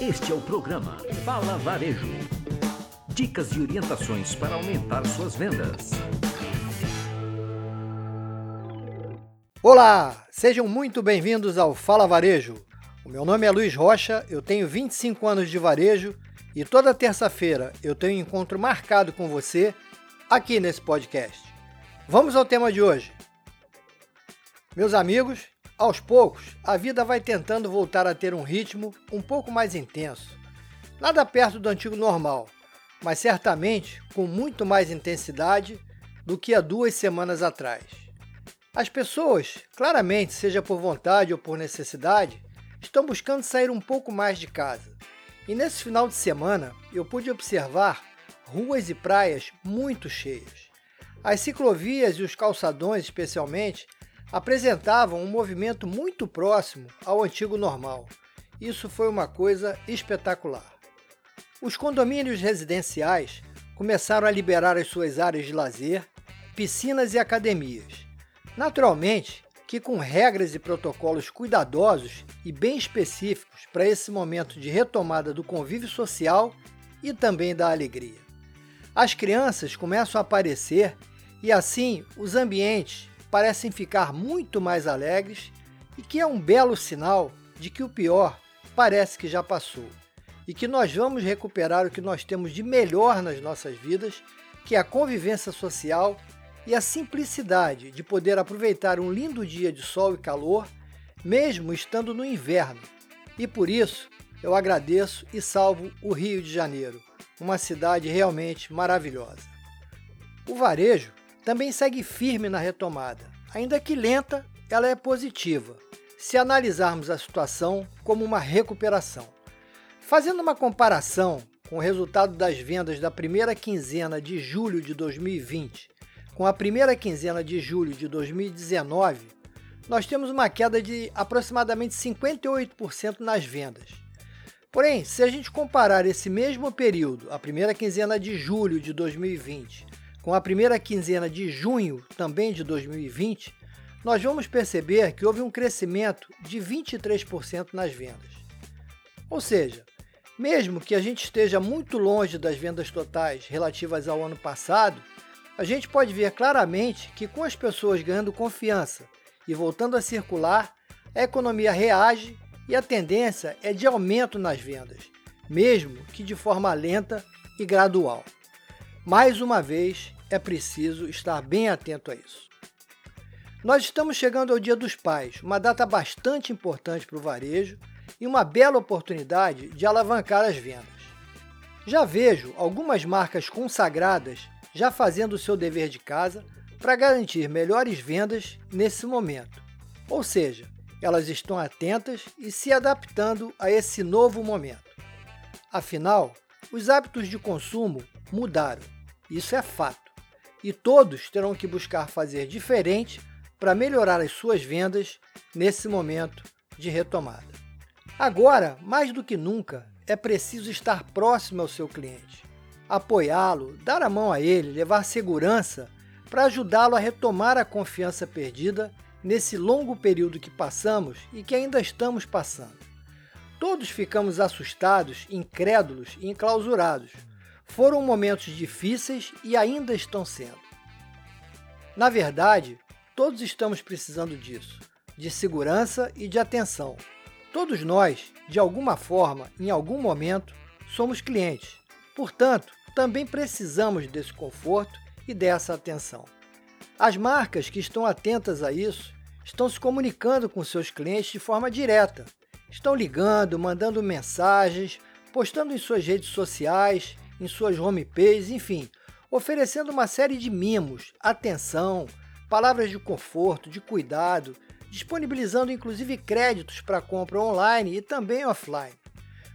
Este é o programa Fala Varejo. Dicas e orientações para aumentar suas vendas. Olá, sejam muito bem-vindos ao Fala Varejo. O meu nome é Luiz Rocha, eu tenho 25 anos de varejo e toda terça-feira eu tenho um encontro marcado com você aqui nesse podcast. Vamos ao tema de hoje. Meus amigos, aos poucos, a vida vai tentando voltar a ter um ritmo um pouco mais intenso. Nada perto do antigo normal, mas certamente com muito mais intensidade do que há duas semanas atrás. As pessoas, claramente, seja por vontade ou por necessidade, estão buscando sair um pouco mais de casa. E nesse final de semana eu pude observar ruas e praias muito cheias. As ciclovias e os calçadões, especialmente, apresentavam um movimento muito próximo ao antigo normal. Isso foi uma coisa espetacular. Os condomínios residenciais começaram a liberar as suas áreas de lazer, piscinas e academias. Naturalmente que com regras e protocolos cuidadosos e bem específicos para esse momento de retomada do convívio social e também da alegria. As crianças começam a aparecer e assim os ambientes parecem ficar muito mais alegres e que é um belo sinal de que o pior parece que já passou e que nós vamos recuperar o que nós temos de melhor nas nossas vidas, que é a convivência social e a simplicidade de poder aproveitar um lindo dia de sol e calor, mesmo estando no inverno. E por isso eu agradeço e salvo o Rio de Janeiro, uma cidade realmente maravilhosa. O varejo também segue firme na retomada. Ainda que lenta, ela é positiva, se analisarmos a situação como uma recuperação. Fazendo uma comparação com o resultado das vendas da primeira quinzena de julho de 2020 com a primeira quinzena de julho de 2019, nós temos uma queda de aproximadamente 58% nas vendas. Porém, se a gente comparar esse mesmo período, a primeira quinzena de julho de 2020, com a primeira quinzena de junho também de 2020, nós vamos perceber que houve um crescimento de 23% nas vendas. Ou seja, mesmo que a gente esteja muito longe das vendas totais relativas ao ano passado, a gente pode ver claramente que com as pessoas ganhando confiança e voltando a circular, a economia reage e a tendência é de aumento nas vendas, mesmo que de forma lenta e gradual. Mais uma vez, é preciso estar bem atento a isso. Nós estamos chegando ao Dia dos Pais, uma data bastante importante para o varejo e uma bela oportunidade de alavancar as vendas. Já vejo algumas marcas consagradas já fazendo o seu dever de casa para garantir melhores vendas nesse momento. Ou seja, elas estão atentas e se adaptando a esse novo momento. Afinal, os hábitos de consumo mudaram, isso é fato e todos terão que buscar fazer diferente para melhorar as suas vendas nesse momento de retomada. Agora, mais do que nunca, é preciso estar próximo ao seu cliente, apoiá-lo, dar a mão a ele, levar segurança para ajudá-lo a retomar a confiança perdida nesse longo período que passamos e que ainda estamos passando. Todos ficamos assustados, incrédulos e enclausurados foram momentos difíceis e ainda estão sendo. Na verdade, todos estamos precisando disso, de segurança e de atenção. Todos nós, de alguma forma, em algum momento, somos clientes. Portanto, também precisamos desse conforto e dessa atenção. As marcas que estão atentas a isso estão se comunicando com seus clientes de forma direta. Estão ligando, mandando mensagens, postando em suas redes sociais em suas homepages, enfim, oferecendo uma série de mimos, atenção, palavras de conforto, de cuidado, disponibilizando inclusive créditos para compra online e também offline,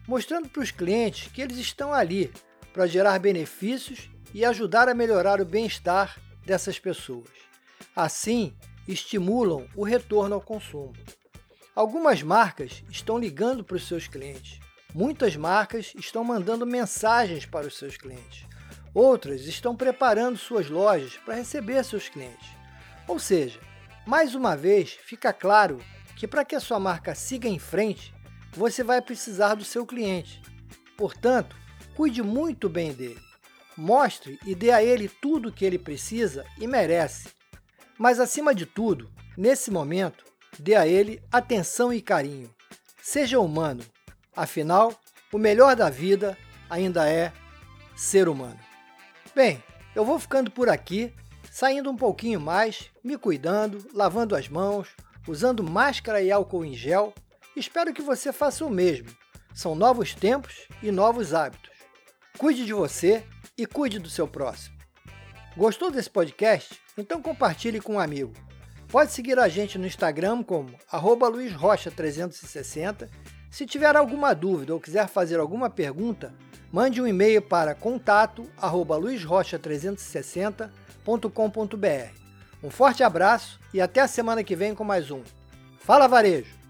mostrando para os clientes que eles estão ali para gerar benefícios e ajudar a melhorar o bem-estar dessas pessoas. Assim, estimulam o retorno ao consumo. Algumas marcas estão ligando para os seus clientes, Muitas marcas estão mandando mensagens para os seus clientes. Outras estão preparando suas lojas para receber seus clientes. Ou seja, mais uma vez, fica claro que para que a sua marca siga em frente, você vai precisar do seu cliente. Portanto, cuide muito bem dele. Mostre e dê a ele tudo o que ele precisa e merece. Mas, acima de tudo, nesse momento, dê a ele atenção e carinho. Seja humano. Afinal, o melhor da vida ainda é ser humano. Bem, eu vou ficando por aqui, saindo um pouquinho mais, me cuidando, lavando as mãos, usando máscara e álcool em gel. Espero que você faça o mesmo. São novos tempos e novos hábitos. Cuide de você e cuide do seu próximo. Gostou desse podcast? Então compartilhe com um amigo. Pode seguir a gente no Instagram como luizrocha360. Se tiver alguma dúvida ou quiser fazer alguma pergunta, mande um e-mail para contato@luizrocha360.com.br. Um forte abraço e até a semana que vem com mais um Fala Varejo!